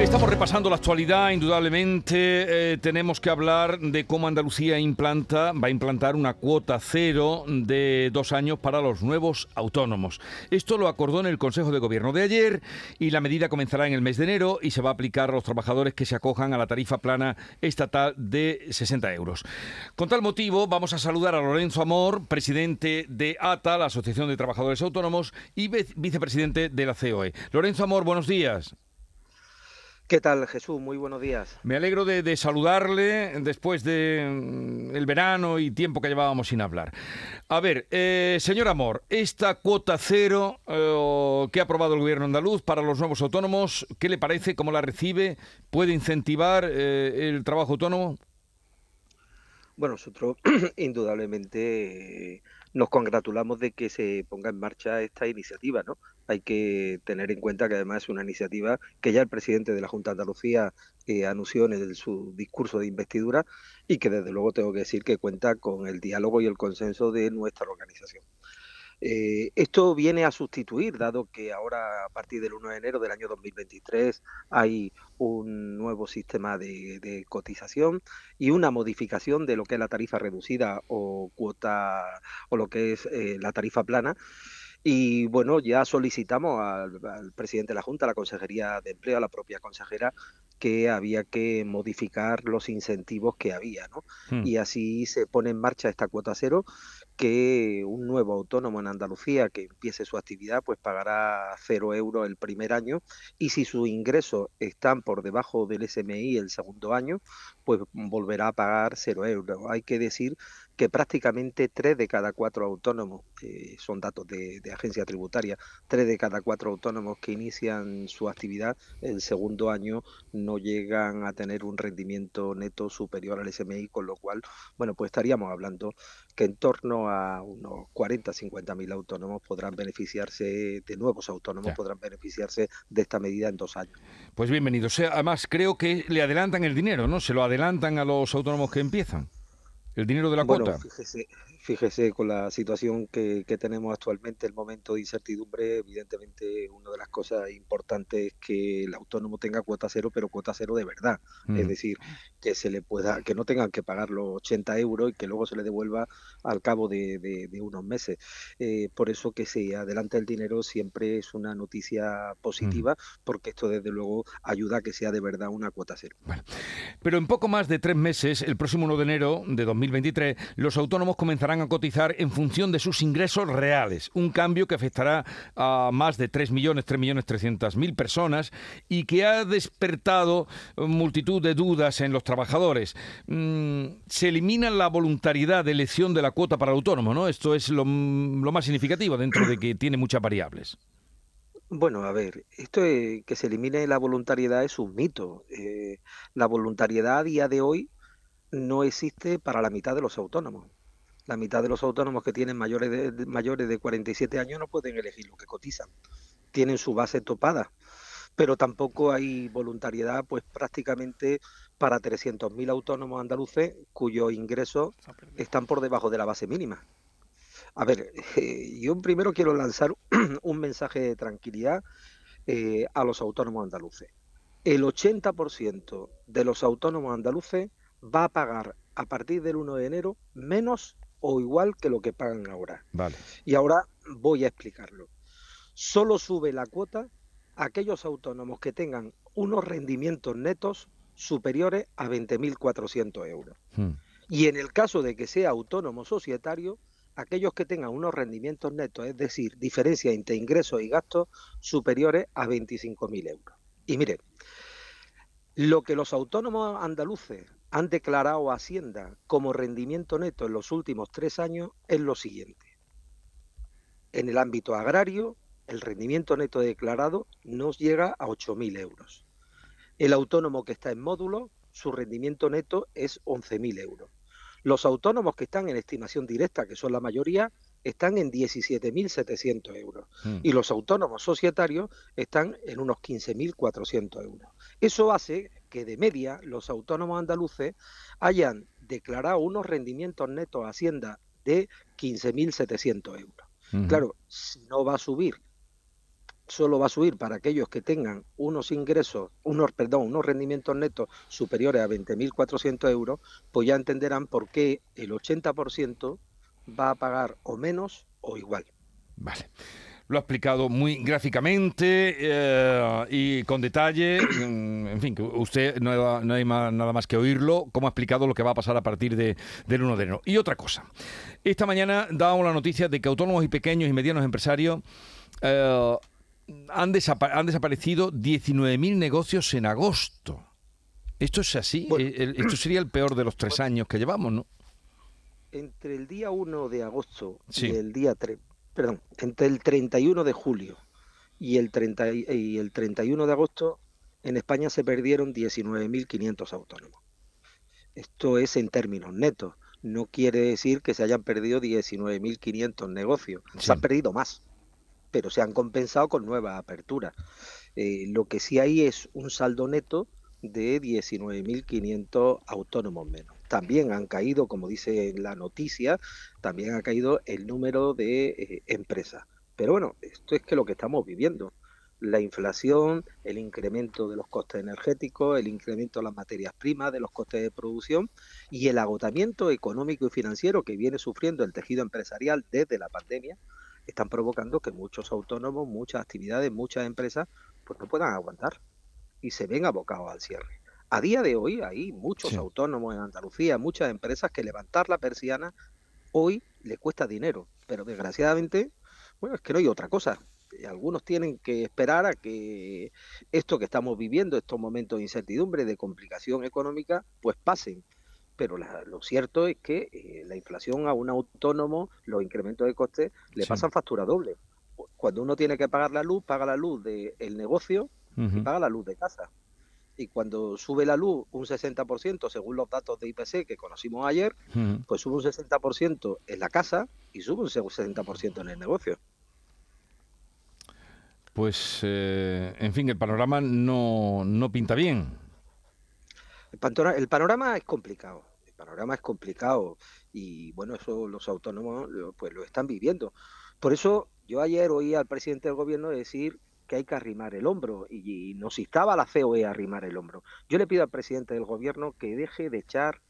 Estamos repasando la actualidad, indudablemente eh, tenemos que hablar de cómo Andalucía implanta, va a implantar una cuota cero de dos años para los nuevos autónomos. Esto lo acordó en el Consejo de Gobierno de ayer y la medida comenzará en el mes de enero y se va a aplicar a los trabajadores que se acojan a la tarifa plana estatal de 60 euros. Con tal motivo vamos a saludar a Lorenzo Amor, presidente de ATA, la Asociación de Trabajadores Autónomos, y vicepresidente de la COE. Lorenzo Amor, buenos días. ¿Qué tal, Jesús? Muy buenos días. Me alegro de, saludarle después del de, mm, verano y tiempo que llevábamos sin hablar. A ver, eh, señor Amor, esta cuota cero eh, que ha aprobado el gobierno andaluz para los nuevos autónomos, ¿qué le parece? ¿Cómo la recibe? ¿Puede incentivar eh, el trabajo autónomo? Bueno, nosotros indudablemente nos congratulamos de que se ponga en marcha esta iniciativa, ¿no? Hay que tener en cuenta que además es una iniciativa que ya el presidente de la Junta de Andalucía eh, anunció en su discurso de investidura y que desde luego tengo que decir que cuenta con el diálogo y el consenso de nuestra organización. Eh, esto viene a sustituir, dado que ahora a partir del 1 de enero del año 2023 hay un nuevo sistema de, cotización y una modificación de lo que es la tarifa reducida o cuota o lo que es eh, la tarifa plana. Y bueno, ya solicitamos al, al, presidente de la Junta, a la Consejería de Empleo, a la propia consejera, que había que modificar los incentivos que había, ¿no? Hmm. Y así se pone en marcha esta cuota cero que un nuevo autónomo en Andalucía que empiece su actividad pues pagará cero euros el primer año y si sus ingresos están por debajo del SMI el segundo año pues volverá a pagar cero euros. Hay que decir que prácticamente tres de cada cuatro autónomos, eh, son datos de, agencia tributaria, tres de cada cuatro autónomos que inician su actividad el segundo año no llegan a tener un rendimiento neto superior al SMI, con lo cual, bueno, pues estaríamos hablando que en torno a unos 40, 50 mil autónomos podrán beneficiarse, de nuevos autónomos podrán beneficiarse de esta medida en dos años. Pues bienvenido. además, creo que le adelantan el dinero, ¿no? Se lo adelantan a los autónomos que empiezan. El dinero de la cuota. Fíjese, con la situación que, tenemos actualmente, el momento de incertidumbre, evidentemente una de las cosas importantes es que el autónomo tenga cuota cero, pero cuota cero de verdad. Es mm. decir, que se le pueda, que no tengan que pagar los 80 euros y que luego se le devuelva al cabo de, unos meses. Eh, por eso que se adelanta el dinero siempre es una noticia positiva, porque esto desde luego ayuda a que sea de verdad una cuota cero. Pero en poco más de tres meses, el próximo 1 de enero de 2023, los autónomos comenzarán a cotizar en función de sus ingresos reales, un cambio que afectará a más de 3 millones, 3 millones 300 mil personas y que ha despertado multitud de dudas en los trabajadores. Mm, se elimina la voluntariedad de elección de la cuota para el autónomo, ¿no? Esto es lo, más significativo dentro de que tiene muchas variables. Bueno, a ver, esto que se elimine la voluntariedad es un mito. Eh, la voluntariedad a día de hoy no existe para la mitad de los autónomos. La mitad de los autónomos que tienen mayores de, mayores de 47 años no pueden elegir lo que cotizan. Tienen su base topada. Pero tampoco hay voluntariedad, pues prácticamente para 300.000 autónomos andaluces cuyos ingresos están por debajo de la base mínima. A ver, eh, yo primero quiero lanzar un mensaje de tranquilidad eh, a los autónomos andaluces. El 80% de los autónomos andaluces va a pagar a partir del 1 de enero menos o igual que lo que pagan ahora. Vale. Y ahora voy a explicarlo. Solo sube la cuota a aquellos autónomos que tengan unos rendimientos netos superiores a 20.400 euros. Hmm. Y en el caso de que sea autónomo societario, aquellos que tengan unos rendimientos netos, es decir, diferencia entre ingresos y gastos superiores a 25.000 euros. Y mire, lo que los autónomos andaluces han declarado Hacienda como rendimiento neto en los últimos tres años es lo siguiente. En el ámbito agrario, el rendimiento neto declarado nos llega a 8.000 euros. El autónomo que está en módulo, su rendimiento neto es 11.000 euros. Los autónomos que están en estimación directa, que son la mayoría, están en 17.700 euros. Hmm. Y los autónomos societarios están en unos 15.400 euros. Eso hace que de media los autónomos andaluces hayan declarado unos rendimientos netos a Hacienda de 15.700 euros. Claro, si no va a subir solo va a subir para aquellos que tengan unos ingresos, unos, perdón, unos rendimientos netos superiores a 20.400 euros, pues ya entenderán por qué el 80% va a pagar o menos o igual. Vale. Lo ha explicado muy gráficamente eh, y con detalle. Mm, en fin, usted no hay, nada más que oírlo, cómo ha explicado lo que va a pasar a partir de, del 1 de enero. Y otra cosa. Esta mañana dábamos la noticia de que autónomos y pequeños y medianos empresarios eh, han, han desaparecido 19.000 negocios en agosto. ¿Esto es así? Eh, esto sería el peor de los tres años que llevamos, ¿no? Entre el día 1 de agosto y el día 3, perdón, entre el 31 de julio y el, 30, y el 31 de agosto, en España se perdieron 19.500 autónomos. Esto es en términos netos. No quiere decir que se hayan perdido 19.500 negocios. Se han perdido más pero se han compensado con nuevas aperturas. Eh, lo que sí hay es un saldo neto de 19.500 autónomos menos. También han caído, como dice la noticia, también ha caído el número de eh, empresas. Pero bueno, esto es que lo que estamos viviendo. La inflación, el incremento de los costes energéticos, el incremento de las materias primas, de los costes de producción y el agotamiento económico y financiero que viene sufriendo el tejido empresarial desde la pandemia, están provocando que muchos autónomos, muchas actividades, muchas empresas, pues no puedan aguantar y se ven abocados al cierre. A día de hoy hay muchos autónomos en Andalucía, muchas empresas que levantar la persiana hoy le cuesta dinero, pero desgraciadamente, bueno, es que no hay otra cosa. Algunos tienen que esperar a que esto que estamos viviendo, estos momentos de incertidumbre, de complicación económica, pues pasen pero lo cierto es que eh, la inflación a un autónomo, los incrementos de costes, le pasan factura doble. Cuando uno tiene que pagar la luz, paga la luz del negocio y paga la luz de casa. Y cuando sube la luz un 60%, según los datos de IPC que conocimos ayer, pues sube un 60% en la casa y sube un 60% en el negocio. Pues, eh, en fin, el panorama no, no pinta bien. El panorama, es complicado, el panorama es complicado y bueno, eso los autónomos pues lo están viviendo. Por eso yo ayer oí al presidente del gobierno decir que hay que arrimar el hombro y, nos instaba la COE a arrimar el hombro. Yo le pido al presidente del gobierno que deje de echar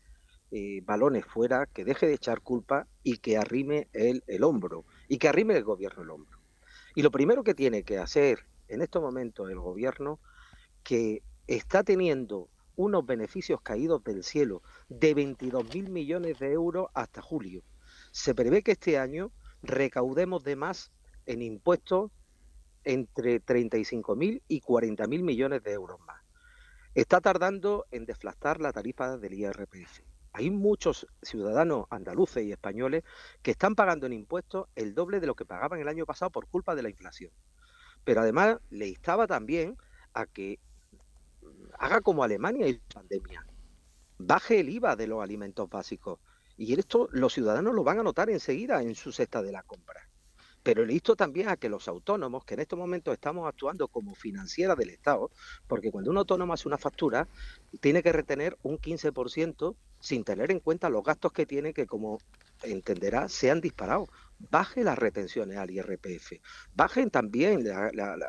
eh, balones fuera, que deje de echar culpa y que arrime el, el hombro y que arrime el gobierno el hombro. Y lo primero que tiene que hacer en estos momentos el gobierno, que está teniendo unos beneficios caídos del cielo de 22 mil millones de euros hasta julio. Se prevé que este año recaudemos de más en impuestos entre 35 mil y 40 mil millones de euros más. Está tardando en deflactar la tarifa del IRPF. Hay muchos ciudadanos andaluces y españoles que están pagando en impuestos el doble de lo que pagaban el año pasado por culpa de la inflación. Pero además le instaba también a que haga como Alemania y pandemia. Baje el IVA de los alimentos básicos. Y esto los ciudadanos lo van a notar enseguida en su cesta de la compra. Pero le insto también a que los autónomos, que en estos momentos estamos actuando como financiera del Estado, porque cuando un autónomo hace una factura, tiene que retener un 15% sin tener en cuenta los gastos que tiene, que como entenderá, se han disparado baje las retenciones al IRPF, bajen también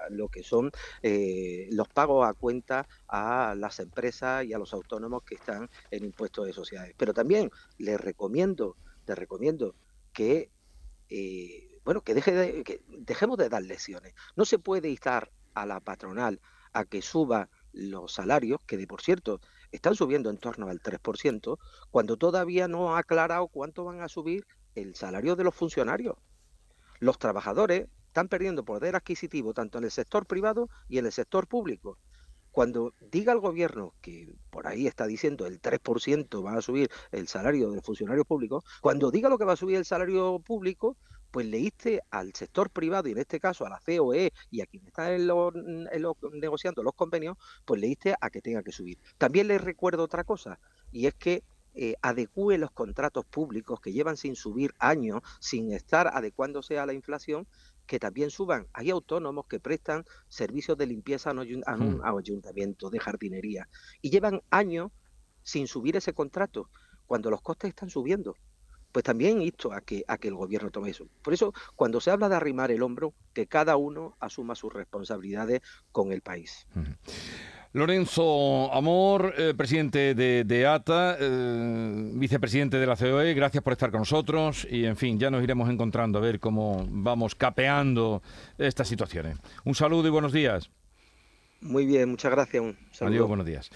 lo que son eh, los pagos a cuenta a las empresas y a los autónomos que están en impuestos de sociedades. Pero también les recomiendo, les recomiendo que eh, bueno, que, deje que dejemos de dar lecciones. No se puede instar a la patronal a que suba los salarios, que de por cierto están subiendo en torno al 3%, cuando todavía no ha aclarado cuánto van a subir el salario de los funcionarios. Los trabajadores están perdiendo poder adquisitivo tanto en el sector privado y en el sector público. Cuando diga el gobierno, que por ahí está diciendo el 3% va a subir el salario del funcionario público, cuando diga lo que va a subir el salario público, pues leíste al sector privado y en este caso a la COE y a quien está en negociando los convenios, pues leíste a que tenga que subir. También les recuerdo otra cosa, y es que eh, adecúe los contratos públicos que llevan sin subir años, sin estar adecuándose a la inflación, que también suban. Hay autónomos que prestan servicios de limpieza a un, hmm. ayuntamiento, de jardinería, y llevan años sin subir ese contrato, cuando los costes están subiendo. Pues también insto a que, a que el gobierno tome eso. Por eso, cuando se habla de arrimar el hombro, que cada uno asuma sus responsabilidades con el país. Lorenzo Amor, eh, presidente de, ATA, eh, vicepresidente de la COE, gracias por estar con nosotros y, en fin, ya nos iremos encontrando a ver cómo vamos capeando estas situaciones. Un saludo y buenos días. Muy bien, muchas gracias. Un Adiós, buenos días.